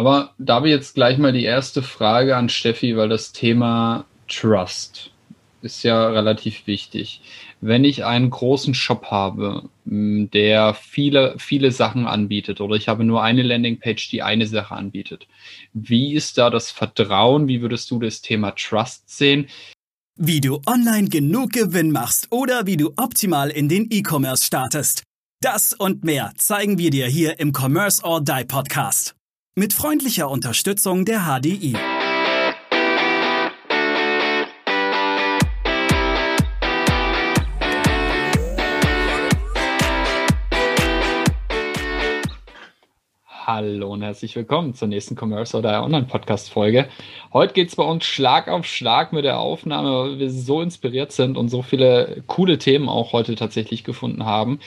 Aber da habe ich jetzt gleich mal die erste Frage an Steffi, weil das Thema Trust ist ja relativ wichtig. Wenn ich einen großen Shop habe, der viele, viele Sachen anbietet oder ich habe nur eine Landingpage, die eine Sache anbietet, wie ist da das Vertrauen? Wie würdest du das Thema Trust sehen? Wie du online genug Gewinn machst oder wie du optimal in den E-Commerce startest. Das und mehr zeigen wir dir hier im Commerce or Die Podcast. Mit freundlicher Unterstützung der HDI. Hallo und herzlich willkommen zur nächsten Commerce oder Online Podcast Folge. Heute geht es bei uns Schlag auf Schlag mit der Aufnahme, weil wir so inspiriert sind und so viele coole Themen auch heute tatsächlich gefunden haben.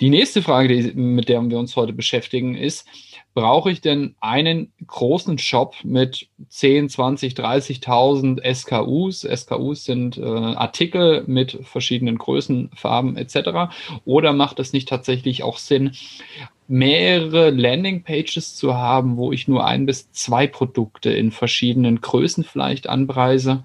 Die nächste Frage, die, mit der wir uns heute beschäftigen, ist, brauche ich denn einen großen Shop mit 10, 20, 30.000 SKUs? SKUs sind äh, Artikel mit verschiedenen Größen, Farben etc. Oder macht es nicht tatsächlich auch Sinn, mehrere Landingpages zu haben, wo ich nur ein bis zwei Produkte in verschiedenen Größen vielleicht anpreise.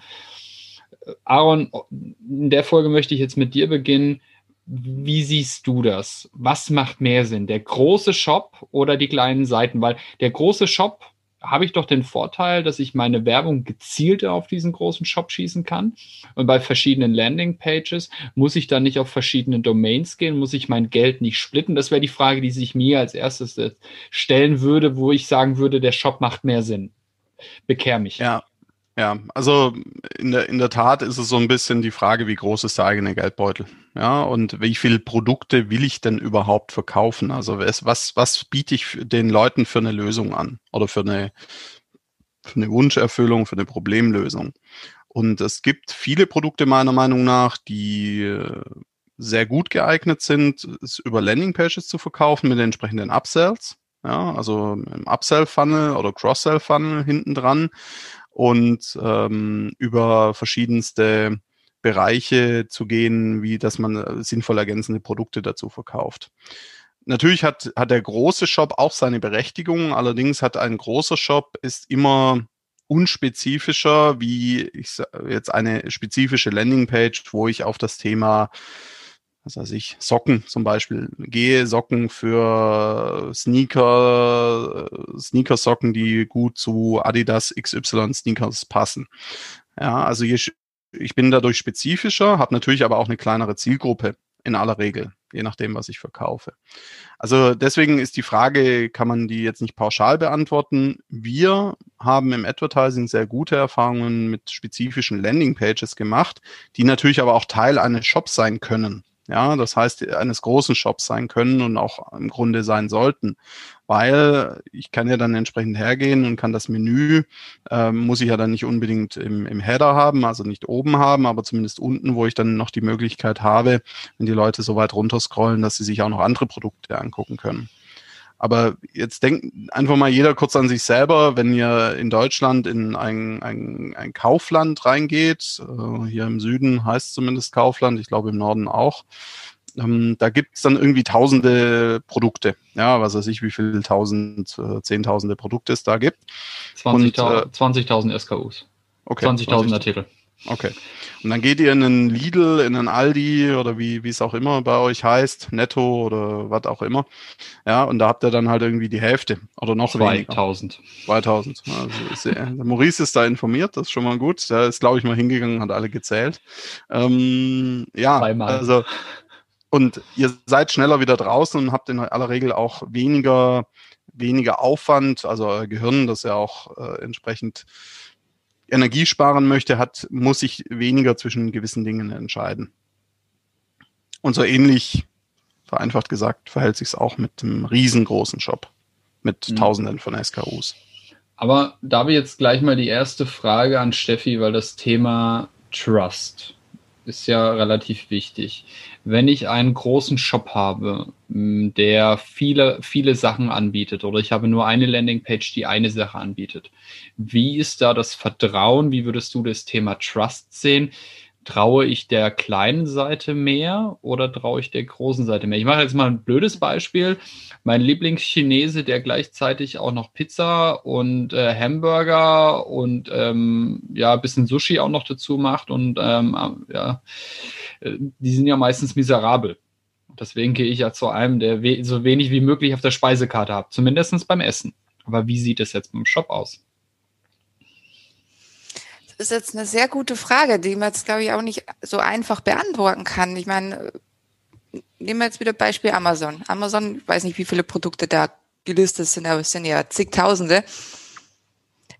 Aaron, in der Folge möchte ich jetzt mit dir beginnen. Wie siehst du das? Was macht mehr Sinn? Der große Shop oder die kleinen Seiten? Weil der große Shop habe ich doch den Vorteil, dass ich meine Werbung gezielter auf diesen großen Shop schießen kann. Und bei verschiedenen Landingpages muss ich dann nicht auf verschiedene Domains gehen, muss ich mein Geld nicht splitten. Das wäre die Frage, die sich mir als erstes stellen würde, wo ich sagen würde, der Shop macht mehr Sinn. Bekehr mich. Ja, ja, also in der, in der Tat ist es so ein bisschen die Frage, wie groß ist der eigene Geldbeutel? Ja, und wie viele Produkte will ich denn überhaupt verkaufen? Also was, was, biete ich den Leuten für eine Lösung an oder für eine, für eine Wunscherfüllung, für eine Problemlösung? Und es gibt viele Produkte meiner Meinung nach, die äh, sehr gut geeignet sind, es über Landingpages zu verkaufen mit den entsprechenden Upsells. Ja, also im Upsell-Funnel oder Cross-Sell-Funnel hinten dran und ähm, über verschiedenste Bereiche zu gehen, wie dass man äh, sinnvoll ergänzende Produkte dazu verkauft. Natürlich hat, hat der große Shop auch seine Berechtigung, allerdings hat ein großer Shop ist immer unspezifischer wie ich jetzt eine spezifische Landingpage, wo ich auf das Thema was weiß ich, Socken zum Beispiel. Gehe Socken für Sneaker, äh, Sneaker-Socken, die gut zu Adidas XY Sneakers passen. Ja, also je, ich bin dadurch spezifischer, habe natürlich aber auch eine kleinere Zielgruppe in aller Regel, je nachdem, was ich verkaufe. Also deswegen ist die Frage, kann man die jetzt nicht pauschal beantworten. Wir haben im Advertising sehr gute Erfahrungen mit spezifischen Landingpages gemacht, die natürlich aber auch Teil eines Shops sein können ja, das heißt eines großen Shops sein können und auch im Grunde sein sollten, weil ich kann ja dann entsprechend hergehen und kann das Menü, äh, muss ich ja dann nicht unbedingt im, im Header haben, also nicht oben haben, aber zumindest unten, wo ich dann noch die Möglichkeit habe, wenn die Leute so weit runterscrollen, dass sie sich auch noch andere Produkte angucken können. Aber jetzt denkt einfach mal jeder kurz an sich selber, wenn ihr in Deutschland in ein, ein, ein Kaufland reingeht, äh, hier im Süden heißt zumindest Kaufland, ich glaube im Norden auch, ähm, da gibt's dann irgendwie tausende Produkte. Ja, was weiß ich, wie viel tausend, äh, zehntausende Produkte es da gibt. 20.000 äh, 20 SKUs. Okay. 20.000 Artikel. Okay. Und dann geht ihr in einen Lidl, in einen Aldi oder wie, wie es auch immer bei euch heißt, Netto oder was auch immer. Ja, und da habt ihr dann halt irgendwie die Hälfte oder noch 2000. weniger. 2000. Also der Maurice ist da informiert, das ist schon mal gut. Der ist, glaube ich, mal hingegangen, hat alle gezählt. Ähm, ja, Zweimal. also und ihr seid schneller wieder draußen und habt in aller Regel auch weniger, weniger Aufwand, also euer Gehirn, das ja auch äh, entsprechend Energie sparen möchte, hat, muss sich weniger zwischen gewissen Dingen entscheiden. Und so ähnlich, vereinfacht gesagt, verhält sich es auch mit dem riesengroßen Shop mit mhm. Tausenden von SKUs. Aber da habe ich jetzt gleich mal die erste Frage an Steffi, weil das Thema Trust ist ja relativ wichtig. Wenn ich einen großen Shop habe, der viele, viele Sachen anbietet oder ich habe nur eine Landingpage, die eine Sache anbietet, wie ist da das Vertrauen? Wie würdest du das Thema Trust sehen? Traue ich der kleinen Seite mehr oder traue ich der großen Seite mehr? Ich mache jetzt mal ein blödes Beispiel. Mein Lieblingschinese, der gleichzeitig auch noch Pizza und äh, Hamburger und ähm, ja, ein bisschen Sushi auch noch dazu macht und ähm, ja, äh, die sind ja meistens miserabel. Deswegen gehe ich ja zu einem, der we so wenig wie möglich auf der Speisekarte hat, zumindest beim Essen. Aber wie sieht es jetzt beim Shop aus? Ist jetzt eine sehr gute Frage, die man jetzt, glaube ich, auch nicht so einfach beantworten kann. Ich meine, nehmen wir jetzt wieder Beispiel Amazon. Amazon, ich weiß nicht, wie viele Produkte da gelistet sind, aber es sind ja zigtausende.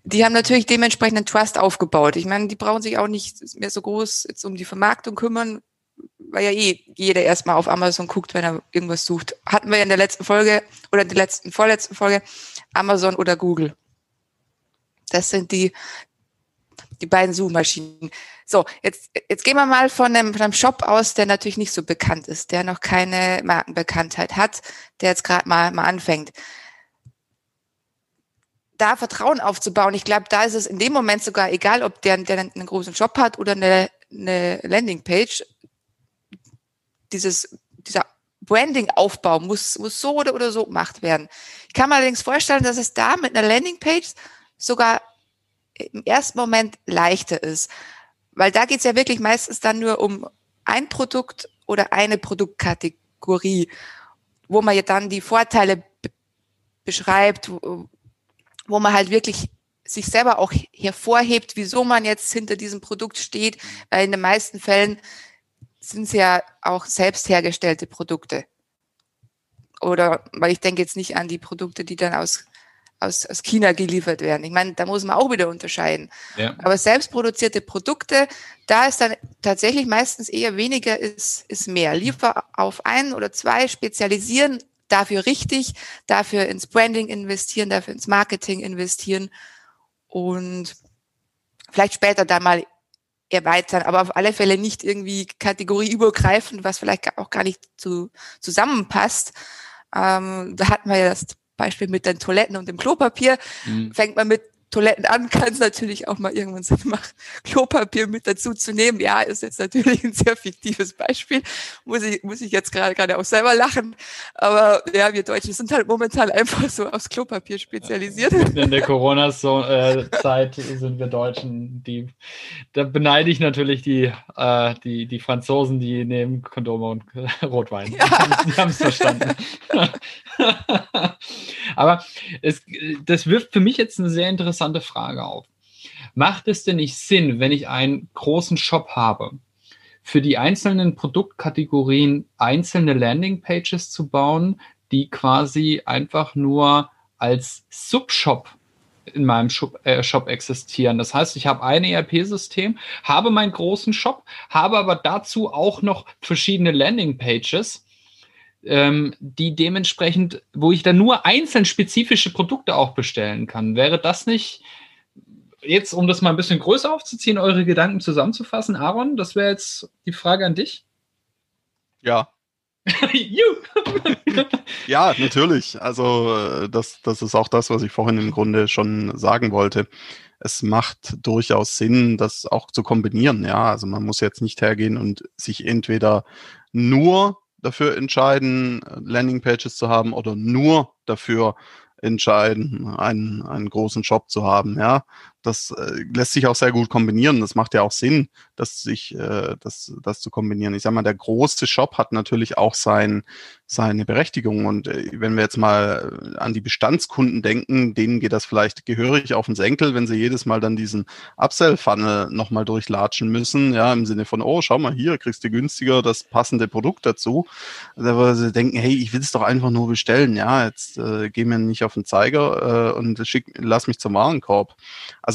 Die haben natürlich dementsprechend einen Trust aufgebaut. Ich meine, die brauchen sich auch nicht mehr so groß jetzt um die Vermarktung kümmern, weil ja eh jeder erstmal auf Amazon guckt, wenn er irgendwas sucht. Hatten wir ja in der letzten Folge oder in der letzten, vorletzten Folge Amazon oder Google. Das sind die, die beiden Suchmaschinen. So, jetzt, jetzt gehen wir mal von einem, von einem Shop aus, der natürlich nicht so bekannt ist, der noch keine Markenbekanntheit hat, der jetzt gerade mal, mal anfängt. Da Vertrauen aufzubauen, ich glaube, da ist es in dem Moment sogar egal, ob der, der einen großen Shop hat oder eine, eine Landingpage. Dieses, dieser Branding-Aufbau muss, muss so oder, oder so gemacht werden. Ich kann mir allerdings vorstellen, dass es da mit einer Landingpage sogar im ersten Moment leichter ist. Weil da geht es ja wirklich meistens dann nur um ein Produkt oder eine Produktkategorie, wo man ja dann die Vorteile beschreibt, wo, wo man halt wirklich sich selber auch hervorhebt, wieso man jetzt hinter diesem Produkt steht, weil in den meisten Fällen sind es ja auch selbst hergestellte Produkte. Oder, weil ich denke jetzt nicht an die Produkte, die dann aus aus, aus China geliefert werden. Ich meine, da muss man auch wieder unterscheiden. Ja. Aber selbstproduzierte Produkte, da ist dann tatsächlich meistens eher weniger ist, ist mehr. Liefer auf ein oder zwei, spezialisieren, dafür richtig, dafür ins Branding investieren, dafür ins Marketing investieren und vielleicht später da mal erweitern, aber auf alle Fälle nicht irgendwie kategorieübergreifend, was vielleicht auch gar nicht zu, zusammenpasst. Ähm, da hatten wir ja das Beispiel mit den Toiletten und dem Klopapier. Mhm. Fängt man mit Toiletten an, kann es natürlich auch mal irgendwann Sinn machen, Klopapier mit dazu zu nehmen. Ja, ist jetzt natürlich ein sehr fiktives Beispiel. Muss ich, muss ich jetzt gerade gerade auch selber lachen. Aber ja, wir Deutschen sind halt momentan einfach so aufs Klopapier spezialisiert. In der Corona-Zeit sind wir Deutschen, die, da beneide ich natürlich die, äh, die, die Franzosen, die nehmen Kondome und Rotwein. Ja. Die haben es verstanden. Aber es, das wirft für mich jetzt eine sehr interessante Frage auf. Macht es denn nicht Sinn, wenn ich einen großen Shop habe, für die einzelnen Produktkategorien einzelne Landingpages zu bauen, die quasi einfach nur als Subshop in meinem Shop, äh, Shop existieren. Das heißt, ich habe ein ERP-System, habe meinen großen Shop, habe aber dazu auch noch verschiedene Landingpages ähm, die dementsprechend, wo ich dann nur einzeln spezifische Produkte auch bestellen kann. Wäre das nicht, jetzt um das mal ein bisschen größer aufzuziehen, eure Gedanken zusammenzufassen, Aaron, das wäre jetzt die Frage an dich? Ja. ja, natürlich. Also äh, das, das ist auch das, was ich vorhin im Grunde schon sagen wollte. Es macht durchaus Sinn, das auch zu kombinieren. Ja, also man muss jetzt nicht hergehen und sich entweder nur dafür entscheiden, Landingpages zu haben oder nur dafür entscheiden, einen, einen großen Shop zu haben. Ja, das äh, lässt sich auch sehr gut kombinieren. Das macht ja auch Sinn, das sich äh, das, das zu kombinieren. Ich sag mal, der große Shop hat natürlich auch sein, seine Berechtigung. Und äh, wenn wir jetzt mal an die Bestandskunden denken, denen geht das vielleicht gehörig auf den Senkel, wenn sie jedes Mal dann diesen Upsell-Funnel nochmal durchlatschen müssen. Ja, im Sinne von, oh, schau mal hier, kriegst du günstiger das passende Produkt dazu. Aber sie denken, hey, ich will es doch einfach nur bestellen. Ja, jetzt äh, geh mir nicht auf den Zeiger äh, und schick, lass mich zum Warenkorb.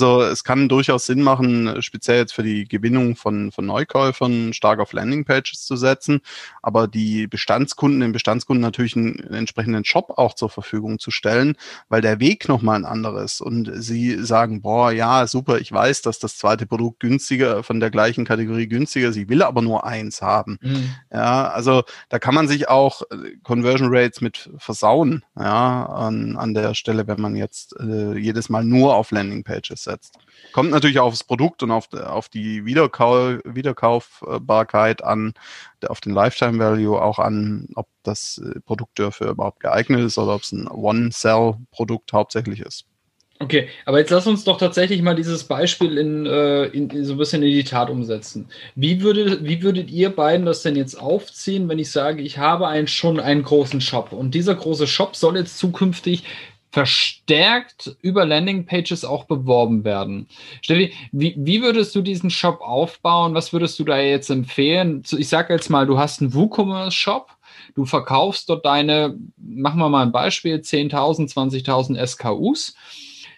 Es kann durchaus Sinn machen, speziell jetzt für die Gewinnung von, von Neukäufern stark auf Landingpages zu setzen, aber die Bestandskunden, den Bestandskunden natürlich einen, entsprechenden Shop auch zur Verfügung zu stellen, weil der Weg nochmal ein anderes und sie sagen, boah, ja, super, ich weiß, dass das zweite Produkt günstiger, von der gleichen Kategorie günstiger ist, ich will aber nur eins haben. Mhm. Ja, also da kann man sich auch äh, Conversion Rates mit versauen, ja, an, an der Stelle, wenn man jetzt äh, jedes Mal nur auf Landingpages setzt. Kommt natürlich aufs Produkt und auf, auf die Wiederkau Wiederkaufbarkeit an, auf den Lifetime Value auch an, ob das äh, Produkt dafür überhaupt geeignet ist oder ob es ein One-Sell-Produkt hauptsächlich ist. Okay, aber jetzt lass uns doch tatsächlich mal dieses Beispiel in, äh, in, in, so ein bisschen in die Tat umsetzen. Wie, würde, wie würdet ihr beiden das denn jetzt aufziehen, wenn ich sage, ich habe einen, schon einen großen Shop und dieser große Shop soll jetzt zukünftig verstärkt über Landingpages auch beworben werden. Steffi, wie, wie würdest du diesen Shop aufbauen? Was würdest du da jetzt empfehlen? Ich sage jetzt mal, du hast einen WooCommerce-Shop, du verkaufst dort deine, machen wir mal ein Beispiel, 10.000, 20.000 SKUs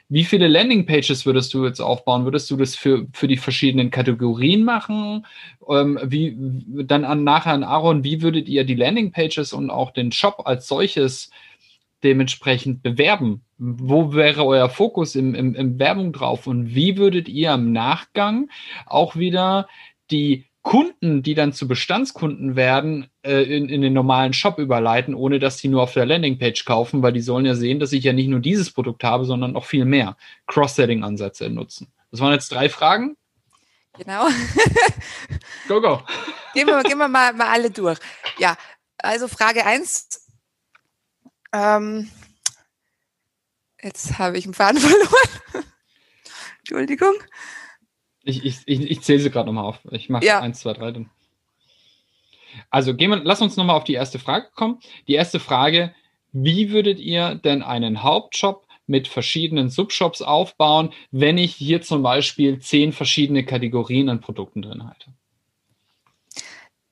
wie viele Landingpages würdest du jetzt aufbauen? Würdest du das für, für die verschiedenen Kategorien machen? Ähm, wie, dann an, nachher an Aaron, wie würdet ihr die Landingpages und auch den Shop als solches dementsprechend bewerben? Wo wäre euer Fokus im, im, im Werbung drauf? Und wie würdet ihr im Nachgang auch wieder die Kunden, die dann zu Bestandskunden werden, äh, in, in den normalen Shop überleiten, ohne dass sie nur auf der Landingpage kaufen, weil die sollen ja sehen, dass ich ja nicht nur dieses Produkt habe, sondern noch viel mehr Cross-Setting-Ansätze nutzen. Das waren jetzt drei Fragen. Genau. go, go. Gehen wir, gehen wir mal, mal alle durch. Ja, also Frage 1. Ähm, jetzt habe ich einen Faden verloren. Entschuldigung. Ich, ich, ich, ich zähle sie gerade nochmal auf. Ich mache ja. eins, zwei, drei dann. Also gehen wir, lass uns nochmal auf die erste Frage kommen. Die erste Frage, wie würdet ihr denn einen Hauptshop mit verschiedenen Subshops aufbauen, wenn ich hier zum Beispiel zehn verschiedene Kategorien an Produkten drin halte?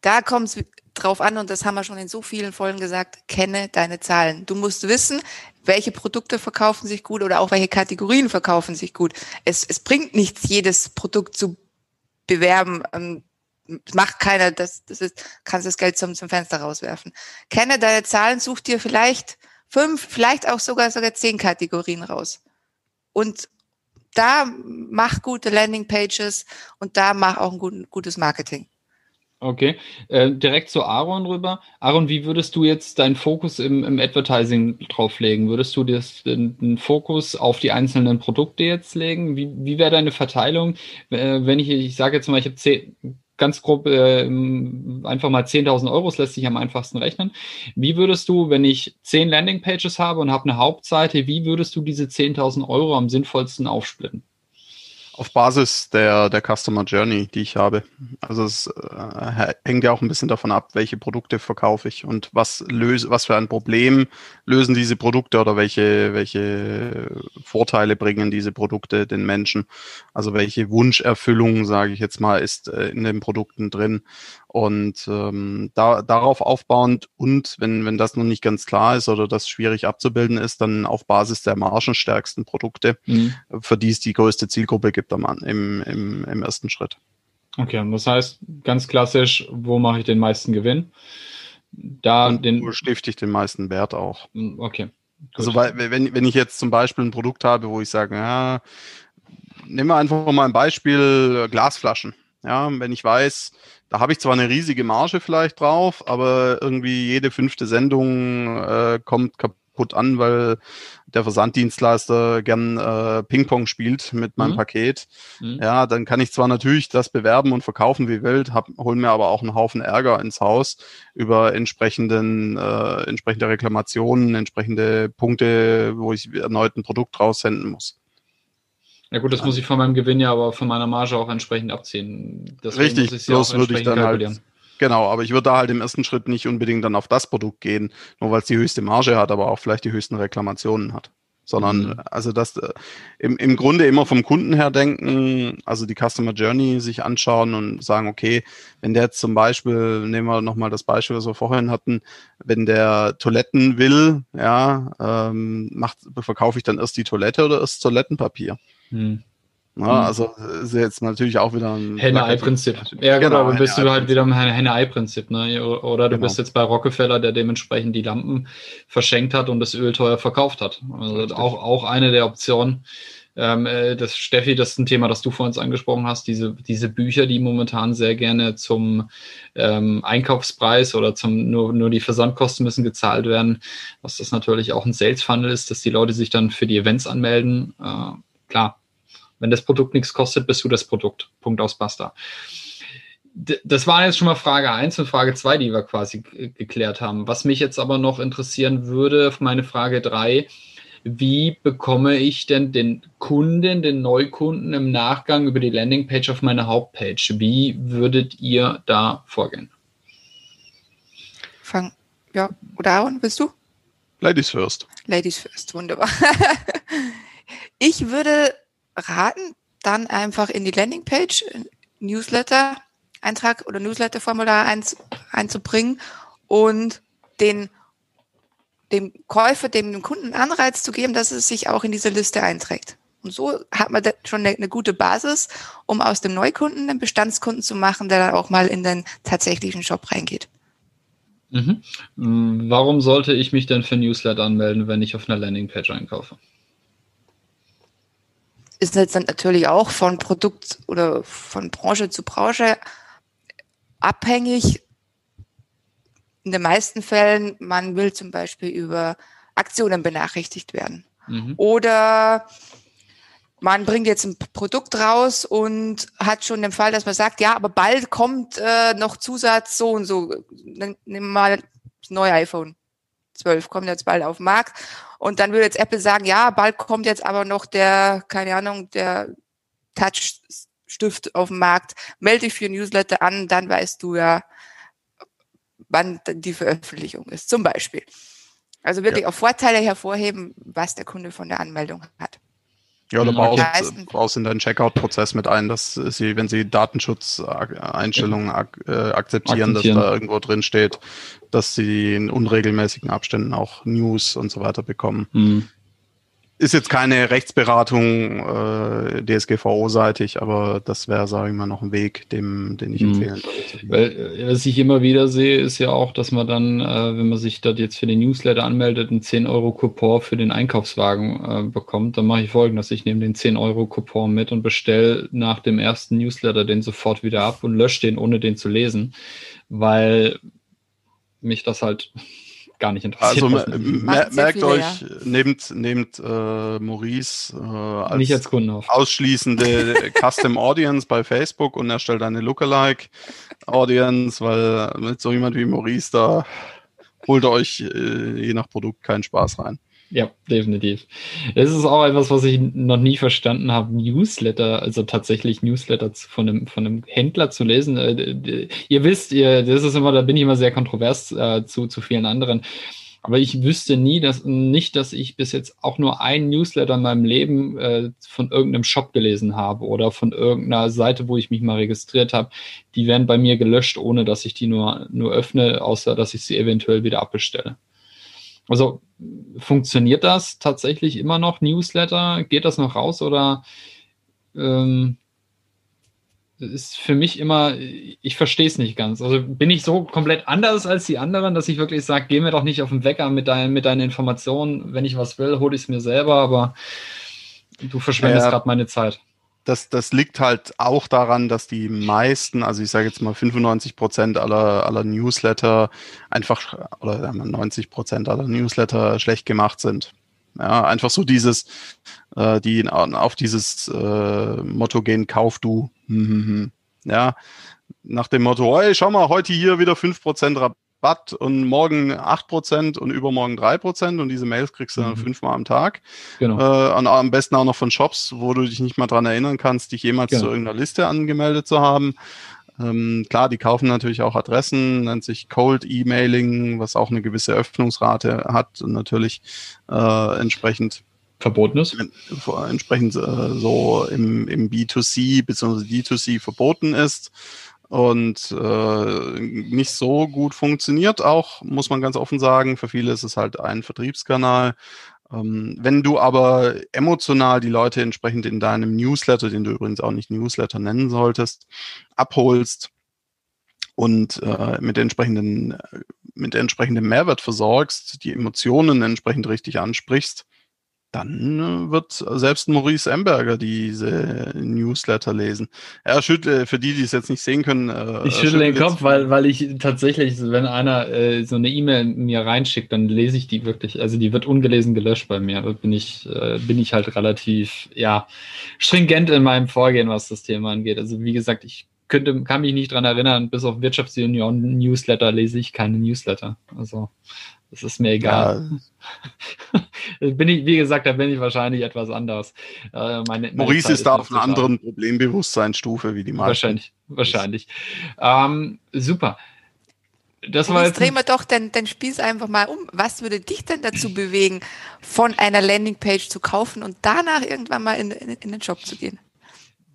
Da kommt es drauf an, und das haben wir schon in so vielen Folgen gesagt, kenne deine Zahlen. Du musst wissen, welche Produkte verkaufen sich gut oder auch welche Kategorien verkaufen sich gut. Es, es bringt nichts, jedes Produkt zu bewerben. Ähm, macht keiner, das, das ist, kannst das Geld zum, zum Fenster rauswerfen. Kenne deine Zahlen, such dir vielleicht fünf, vielleicht auch sogar, sogar zehn Kategorien raus. Und da mach gute Landingpages und da mach auch ein gutes Marketing. Okay, äh, direkt zu Aaron rüber. Aaron, wie würdest du jetzt deinen Fokus im, im Advertising drauflegen? Würdest du das, den, den, Fokus auf die einzelnen Produkte jetzt legen? Wie, wie wäre deine Verteilung? Äh, wenn ich, ich sage jetzt mal, ich habe zehn, ganz grob äh, einfach mal 10.000 Euro, das lässt sich am einfachsten rechnen. Wie würdest du, wenn ich zehn Landingpages habe und habe eine Hauptseite, wie würdest du diese 10.000 Euro am sinnvollsten aufsplitten? Auf Basis der, der Customer Journey, die ich habe. Also es äh, hängt ja auch ein bisschen davon ab, welche Produkte verkaufe ich und was löse, was für ein Problem lösen diese Produkte oder welche, welche Vorteile bringen diese Produkte den Menschen. Also welche Wunscherfüllung, sage ich jetzt mal, ist äh, in den Produkten drin. Und ähm, da, darauf aufbauend und wenn, wenn das noch nicht ganz klar ist oder das schwierig abzubilden ist, dann auf Basis der margenstärksten Produkte, mhm. für die es die größte Zielgruppe gibt am, im, im, im ersten Schritt. Okay, das heißt ganz klassisch, wo mache ich den meisten Gewinn? Da und den, wo stifte ich den meisten Wert auch. Mhm, okay. Gut. Also weil, wenn, wenn ich jetzt zum Beispiel ein Produkt habe, wo ich sage, ja, nehmen wir einfach mal ein Beispiel äh, Glasflaschen. Ja, wenn ich weiß, da habe ich zwar eine riesige Marge vielleicht drauf, aber irgendwie jede fünfte Sendung äh, kommt kaputt an, weil der Versanddienstleister gern äh, Ping-Pong spielt mit meinem mhm. Paket. Mhm. Ja, dann kann ich zwar natürlich das bewerben und verkaufen wie wild, hab, hol mir aber auch einen Haufen Ärger ins Haus über entsprechenden, äh, entsprechende Reklamationen, entsprechende Punkte, wo ich erneut ein Produkt raussenden muss. Ja gut, das muss ich von meinem Gewinn ja aber von meiner Marge auch entsprechend abziehen. Deswegen Richtig, muss ich bloß würde ich dann halt, genau, aber ich würde da halt im ersten Schritt nicht unbedingt dann auf das Produkt gehen, nur weil es die höchste Marge hat, aber auch vielleicht die höchsten Reklamationen hat. Sondern, mhm. also das äh, im, im Grunde immer vom Kunden her denken, also die Customer Journey sich anschauen und sagen, okay, wenn der jetzt zum Beispiel, nehmen wir nochmal das Beispiel, was wir vorhin hatten, wenn der Toiletten will, ja, ähm, macht, verkaufe ich dann erst die Toilette oder erst Toilettenpapier? Hm. Na, hm. also ist jetzt natürlich auch wieder ein Henne-Ei-Prinzip. Ja, genau, aber bist du halt wieder im Henne-Ei-Prinzip, ne? Oder du genau. bist jetzt bei Rockefeller, der dementsprechend die Lampen verschenkt hat und das Öl teuer verkauft hat. Also auch, auch eine der Optionen. Ähm, äh, das, Steffi, das ist ein Thema, das du vor uns angesprochen hast, diese, diese Bücher, die momentan sehr gerne zum ähm, Einkaufspreis oder zum nur, nur die Versandkosten müssen gezahlt werden, was das natürlich auch ein Sales Funnel ist, dass die Leute sich dann für die Events anmelden. Äh, klar, Wenn das Produkt nichts kostet, bist du das Produkt. Punkt aus Basta. Das war jetzt schon mal Frage 1 und Frage 2, die wir quasi geklärt haben. Was mich jetzt aber noch interessieren würde, auf meine Frage 3, wie bekomme ich denn den Kunden, den Neukunden im Nachgang über die Landingpage auf meine Hauptpage? Wie würdet ihr da vorgehen? Fang, ja, oder Aaron, willst du? Ladies first. Ladies first, wunderbar. ich würde raten, dann einfach in die Landingpage Newsletter Eintrag oder Newsletter-Formular einzubringen und den dem Käufer, dem Kunden Anreiz zu geben, dass es sich auch in diese Liste einträgt. Und so hat man schon eine, eine, gute Basis, um aus dem Neukunden einen Bestandskunden zu machen, der dann auch mal in den tatsächlichen Shop reingeht. Mhm. Mm, warum sollte ich mich denn für Newsletter anmelden, wenn ich auf einer Landingpage einkaufe? Ist jetzt dann natürlich auch von Produkt oder von Branche zu Branche abhängig in den meisten Fällen, man will zum Beispiel über Aktionen benachrichtigt werden. Mhm. Oder man bringt jetzt ein Produkt raus und hat schon den Fall, dass man sagt, ja, aber bald kommt äh, noch Zusatz so und so. Nehmen wir mal das neue iPhone 12 kommt jetzt bald auf den Markt. Und dann würde jetzt Apple sagen, ja, bald kommt jetzt aber noch der, keine Ahnung, der Touch-Stift auf den Markt. Melde dich für Newsletter an, dann weißt du ja, wann die Veröffentlichung ist, zum Beispiel. Also wirklich ja. auch Vorteile hervorheben, was der Kunde von der Anmeldung hat. Ja, oder baust, baust in deinen Checkout-Prozess mit ein, dass sie, wenn sie Datenschutzeinstellungen ak äh, akzeptieren, akzeptieren, dass da irgendwo drin steht, dass sie in unregelmäßigen Abständen auch News und so weiter bekommen. Mhm ist jetzt keine Rechtsberatung äh, DSGVO-seitig, aber das wäre, sage ich mal, noch ein Weg, dem, den ich mhm. empfehlen würde. Weil, äh, was ich immer wieder sehe, ist ja auch, dass man dann, äh, wenn man sich dort jetzt für den Newsletter anmeldet, einen 10-Euro-Coupon für den Einkaufswagen äh, bekommt. Dann mache ich folgendes, ich nehme den 10-Euro-Coupon mit und bestelle nach dem ersten Newsletter den sofort wieder ab und lösche den, ohne den zu lesen, weil mich das halt gar nicht interessiert. Also mer merkt viele, euch, ja. nehmt, nehmt äh, Maurice äh, als, nicht als Kunden auf. ausschließende Custom Audience bei Facebook und erstellt eine Lookalike Audience, weil mit so jemand wie Maurice da holt euch äh, je nach Produkt keinen Spaß rein. Ja, definitiv. Es ist auch etwas, was ich noch nie verstanden habe, Newsletter, also tatsächlich Newsletter von einem, von einem Händler zu lesen. Äh, ihr wisst, ihr, das ist immer, da bin ich immer sehr kontrovers äh, zu, zu vielen anderen. Aber ich wüsste nie, dass nicht, dass ich bis jetzt auch nur ein Newsletter in meinem Leben äh, von irgendeinem Shop gelesen habe oder von irgendeiner Seite, wo ich mich mal registriert habe. Die werden bei mir gelöscht, ohne dass ich die nur, nur öffne, außer dass ich sie eventuell wieder abbestelle. Also funktioniert das tatsächlich immer noch, Newsletter? Geht das noch raus oder ähm, ist für mich immer, ich verstehe es nicht ganz. Also bin ich so komplett anders als die anderen, dass ich wirklich sage, geh mir doch nicht auf den Wecker mit, dein, mit deinen Informationen. Wenn ich was will, hole ich es mir selber, aber du verschwendest ja. gerade meine Zeit das, das liegt halt auch daran, dass die meisten, also ich sage jetzt mal 95 Prozent aller, aller Newsletter einfach, oder 90 Prozent aller Newsletter schlecht gemacht sind. Ja, einfach so dieses, äh, die auf dieses äh, Motto gehen, kauf du. Hm, hm, hm. Ja, nach dem Motto, hey, schau mal, heute hier wieder 5% Rabatt Rabatt und morgen 8% und übermorgen 3% und diese Mails kriegst du dann mhm. fünfmal am Tag. Genau. Äh, und am besten auch noch von Shops, wo du dich nicht mal dran erinnern kannst, dich jemals genau. zu irgendeiner Liste angemeldet zu haben. Ähm, klar, die kaufen natürlich auch Adressen, nennt sich Cold Emailing, was auch eine gewisse Öffnungsrate hat und natürlich äh, entsprechend verboten ist. Entsprechend äh, so im, im B2C bzw. D2C verboten ist und äh, nicht so gut funktioniert. Auch muss man ganz offen sagen, für viele ist es halt ein Vertriebskanal. Ähm, wenn du aber emotional die Leute entsprechend in deinem Newsletter, den du übrigens auch nicht Newsletter nennen solltest, abholst und äh, mit entsprechenden mit entsprechendem Mehrwert versorgst, die Emotionen entsprechend richtig ansprichst, dann äh, wird selbst Maurice Emberger diese Newsletter lesen. Er schüttelt, für die, die es jetzt nicht sehen können. Äh, ich schüttle den Kopf, weil, weil ich tatsächlich, wenn einer äh, so eine E-Mail mir reinschickt, dann lese ich die wirklich. Also die wird ungelesen gelöscht bei mir. Da bin ich, äh, bin ich halt relativ, ja, stringent in meinem Vorgehen, was das Thema angeht. Also wie gesagt, ich könnte, kann mich nicht dran erinnern, bis auf Wirtschaftsunion Newsletter lese ich keine Newsletter. Also das ist mir egal. Ja. bin ich, wie gesagt, da bin ich wahrscheinlich etwas anders. Äh, meine, meine Maurice Zeit ist da auf einer anderen Problembewusstseinsstufe wie die meisten. Wahrscheinlich, wahrscheinlich. Ähm, super. Das war jetzt drehen wir doch den, den Spieß einfach mal um. Was würde dich denn dazu bewegen, von einer Landingpage zu kaufen und danach irgendwann mal in, in, in den Shop zu gehen?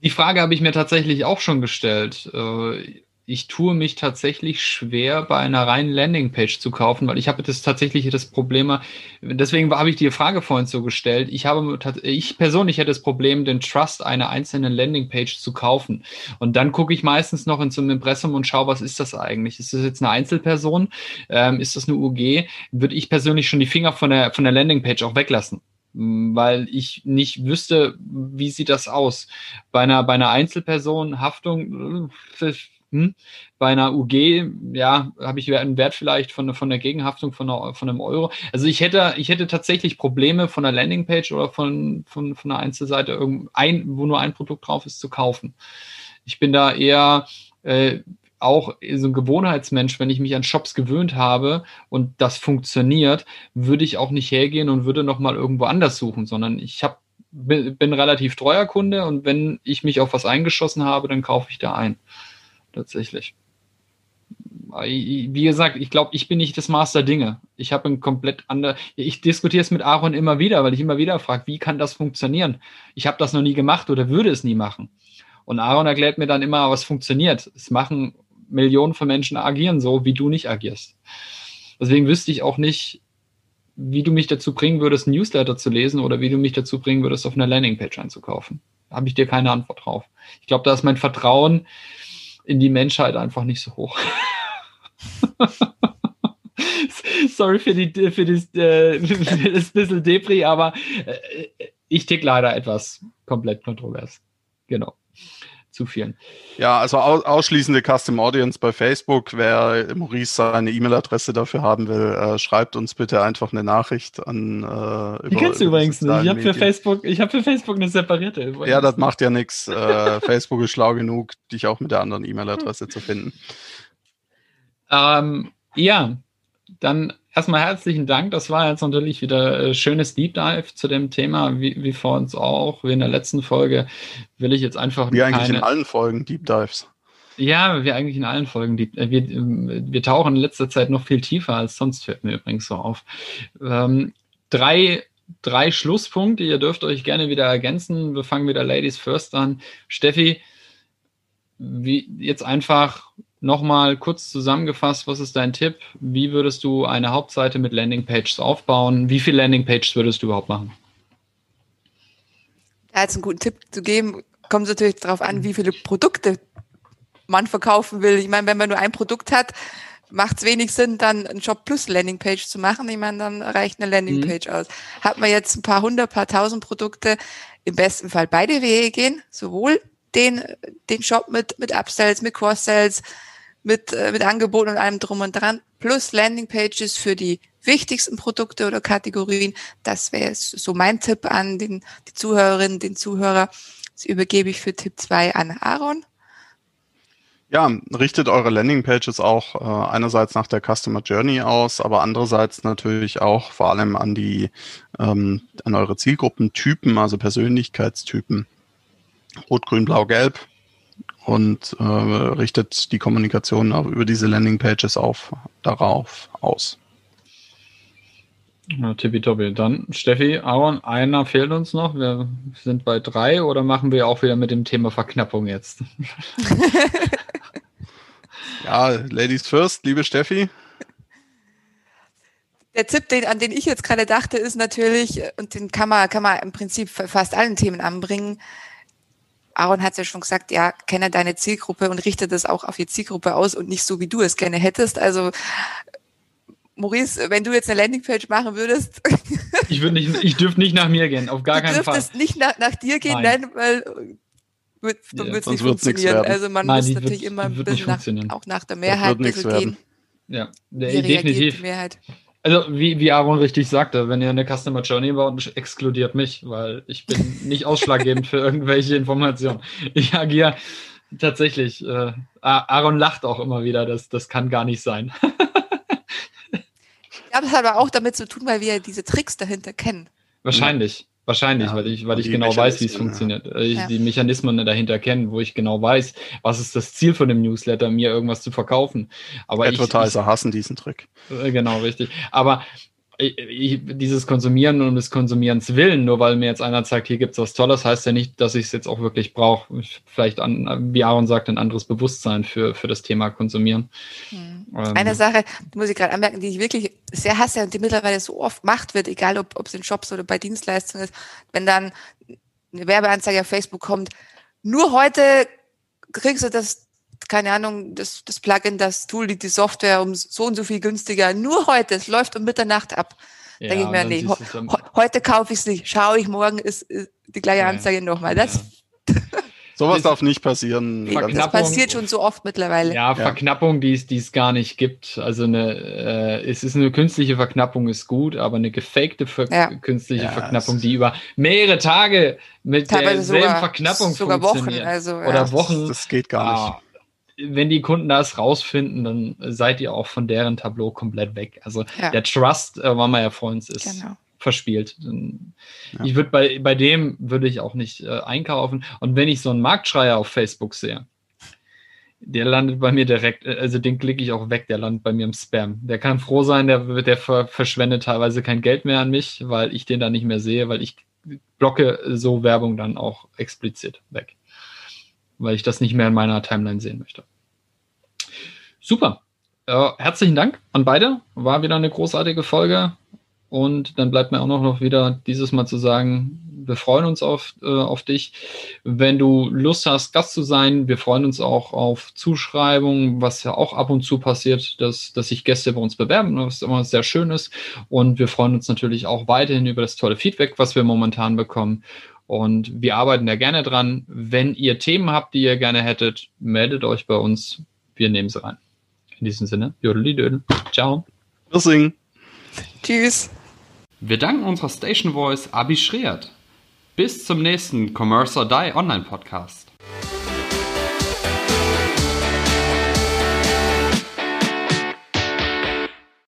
Die Frage habe ich mir tatsächlich auch schon gestellt. Äh, ich tue mich tatsächlich schwer, bei einer reinen Landingpage zu kaufen, weil ich habe das tatsächlich das Problem, deswegen habe ich die Frage vorhin so gestellt. Ich habe, ich persönlich hätte das Problem, den Trust einer einzelnen Landingpage zu kaufen. Und dann gucke ich meistens noch in so einem Impressum und schaue, was ist das eigentlich? Ist das jetzt eine Einzelperson? Ähm, ist das eine UG? Würde ich persönlich schon die Finger von der, von der Landingpage auch weglassen weil ich nicht wüsste, wie sieht das aus. Bei einer, bei einer Einzelperson Haftung, hm, bei einer UG, ja, habe ich einen Wert vielleicht von, von der Gegenhaftung von, einer, von einem Euro. Also ich hätte, ich hätte tatsächlich Probleme von einer Landingpage oder von, von, von einer Einzelseite, ein, wo nur ein Produkt drauf ist, zu kaufen. Ich bin da eher äh, auch so ein Gewohnheitsmensch, wenn ich mich an Shops gewöhnt habe und das funktioniert, würde ich auch nicht hergehen und würde nochmal irgendwo anders suchen, sondern ich habe bin, bin relativ treuer Kunde und wenn ich mich auf was eingeschossen habe, dann kaufe ich da ein tatsächlich. Wie gesagt, ich glaube, ich bin nicht das Master Dinge. Ich habe ein komplett andere. Ich diskutiere es mit Aaron immer wieder, weil ich immer wieder frage, wie kann das funktionieren? Ich habe das noch nie gemacht oder würde es nie machen. Und Aaron erklärt mir dann immer, was funktioniert. Es machen Millionen von Menschen agieren so, wie du nicht agierst. Deswegen wüsste ich auch nicht, wie du mich dazu bringen würdest, ein Newsletter zu lesen oder wie du mich dazu bringen würdest, auf einer Landingpage einzukaufen. Da habe ich dir keine Antwort drauf. Ich glaube, da ist mein Vertrauen in die Menschheit einfach nicht so hoch. Sorry für, die, für, das, äh, für das bisschen Depri, aber äh, ich tick leider etwas komplett kontrovers. Genau zu vielen. Ja, also ausschließende Custom Audience bei Facebook. Wer Maurice seine E-Mail-Adresse dafür haben will, äh, schreibt uns bitte einfach eine Nachricht an. Äh, die kennst du übrigens nicht. Ich habe für Facebook, ich habe für Facebook eine separierte. Übrigens. Ja, das macht ja nichts. Äh, Facebook ist schlau genug, dich auch mit der anderen E-Mail-Adresse zu finden. Ähm, ja, dann erstmal herzlichen Dank. Das war jetzt natürlich wieder äh, schönes Deep Dive zu dem Thema, wie, wie vor uns auch. Wie in der letzten Folge will ich jetzt einfach. Wie eigentlich in allen Folgen Deep Dives. Ja, wir eigentlich in allen Folgen. Die, äh, wir, wir tauchen in letzter Zeit noch viel tiefer als sonst, fällt mir übrigens so auf. Ähm, drei, drei Schlusspunkte. Ihr dürft euch gerne wieder ergänzen. Wir fangen wieder Ladies First an. Steffi, wie, jetzt einfach Nochmal kurz zusammengefasst, was ist dein Tipp? Wie würdest du eine Hauptseite mit Landingpages aufbauen? Wie viele Landingpages würdest du überhaupt machen? Ja, jetzt einen guten Tipp zu geben, kommt es natürlich darauf an, wie viele Produkte man verkaufen will. Ich meine, wenn man nur ein Produkt hat, macht es wenig Sinn, dann einen Shop plus Landingpage zu machen. Ich meine, dann reicht eine Landingpage mhm. aus. Hat man jetzt ein paar hundert, paar tausend Produkte, im besten Fall beide Wege gehen, sowohl den, den Shop mit, mit Upsells, mit Cross-Sells, mit, äh, mit Angeboten und allem drum und dran, plus Landingpages für die wichtigsten Produkte oder Kategorien. Das wäre so mein Tipp an den, die Zuhörerinnen, den Zuhörer. Das übergebe ich für Tipp 2 an Aaron. Ja, richtet eure Landingpages auch äh, einerseits nach der Customer Journey aus, aber andererseits natürlich auch vor allem an die ähm, an eure Zielgruppentypen, also Persönlichkeitstypen. Rot, Grün, Blau, Gelb und äh, richtet die Kommunikation auch über diese Landingpages auf, darauf aus. Ja, tippitoppi. Dann, Steffi, Aaron, einer fehlt uns noch. Wir sind bei drei oder machen wir auch wieder mit dem Thema Verknappung jetzt? ja, Ladies first, liebe Steffi. Der Tipp, den, an den ich jetzt gerade dachte, ist natürlich, und den kann man, kann man im Prinzip fast allen Themen anbringen, Aaron hat ja schon gesagt, ja, kenne deine Zielgruppe und richte das auch auf die Zielgruppe aus und nicht so, wie du es gerne hättest. Also Maurice, wenn du jetzt eine Landingpage machen würdest, Ich würde nicht, ich dürfte nicht nach mir gehen, auf gar keinen Fall. Du dürftest nicht nach, nach dir gehen, nein, nein weil wird, dann ja, wird es nicht funktionieren. Also man Nein, muss natürlich wird, immer ein bisschen nach, auch nach der Mehrheit gehen. Ja, definitiv. Also wie, wie Aaron richtig sagte, wenn ihr eine Customer Journey baut, exkludiert mich, weil ich bin nicht ausschlaggebend für irgendwelche Informationen. Ich agiere tatsächlich. Äh, Aaron lacht auch immer wieder, das, das kann gar nicht sein. ich glaube, es hat aber auch damit zu tun, weil wir diese Tricks dahinter kennen. Wahrscheinlich. Wahrscheinlich, ja, weil ich, weil ich genau weiß, wie es funktioniert. Ja. Ich ja. die Mechanismen dahinter kenne, wo ich genau weiß, was ist das Ziel von dem Newsletter, mir irgendwas zu verkaufen. Aber Advertiser ich, ich, hassen diesen Trick. Äh, genau, richtig. Aber ich, dieses Konsumieren um des Konsumierens willen, nur weil mir jetzt einer sagt, hier gibt es was Tolles, heißt ja nicht, dass ich es jetzt auch wirklich brauche. Vielleicht, an, wie Aaron sagt, ein anderes Bewusstsein für, für das Thema Konsumieren. Hm. Ähm. Eine Sache, die muss ich gerade anmerken, die ich wirklich sehr hasse und die mittlerweile so oft gemacht wird, egal ob es in Shops oder bei Dienstleistungen ist, wenn dann eine Werbeanzeige auf Facebook kommt, nur heute kriegst du das keine Ahnung, das, das Plugin, das Tool, die, die Software um so und so viel günstiger. Nur heute, es läuft um Mitternacht ab. Ja, denke ich mir, nee, ho heute kaufe ich es nicht, schaue ich morgen, ist, ist die gleiche Anzeige ja. nochmal. Das, ja. Sowas darf nicht passieren. Das passiert schon so oft mittlerweile. Ja, Verknappung, die es, die es gar nicht gibt. Also eine, äh, es ist eine künstliche Verknappung ist gut, aber eine gefakte Ver ja. künstliche ja, Verknappung, die über mehrere Tage mit derselben sogar, Verknappung sogar funktioniert. Wochen, also, oder Wochen. Das, das geht gar nicht. Ah, wenn die Kunden das rausfinden, dann seid ihr auch von deren Tableau komplett weg. Also ja. der Trust, äh, war mal ja vor uns, ist genau. verspielt. Ja. Ich würde bei, bei dem würde ich auch nicht äh, einkaufen. Und wenn ich so einen Marktschreier auf Facebook sehe, der landet bei mir direkt, äh, also den klicke ich auch weg, der landet bei mir im Spam. Der kann froh sein, der, der verschwendet teilweise kein Geld mehr an mich, weil ich den da nicht mehr sehe, weil ich blocke so Werbung dann auch explizit weg weil ich das nicht mehr in meiner Timeline sehen möchte. Super. Äh, herzlichen Dank an beide. War wieder eine großartige Folge. Und dann bleibt mir auch noch wieder dieses Mal zu sagen, wir freuen uns auf, äh, auf dich. Wenn du Lust hast, Gast zu sein, wir freuen uns auch auf Zuschreibungen, was ja auch ab und zu passiert, dass, dass sich Gäste bei uns bewerben, was immer sehr schön ist. Und wir freuen uns natürlich auch weiterhin über das tolle Feedback, was wir momentan bekommen. Und wir arbeiten da gerne dran. Wenn ihr Themen habt, die ihr gerne hättet, meldet euch bei uns. Wir nehmen sie rein. In diesem Sinne, Jodeli Ciao. Tschüss. Tschüss. Wir danken unserer Station Voice Abi Schreert. Bis zum nächsten Commerce or Die Online Podcast.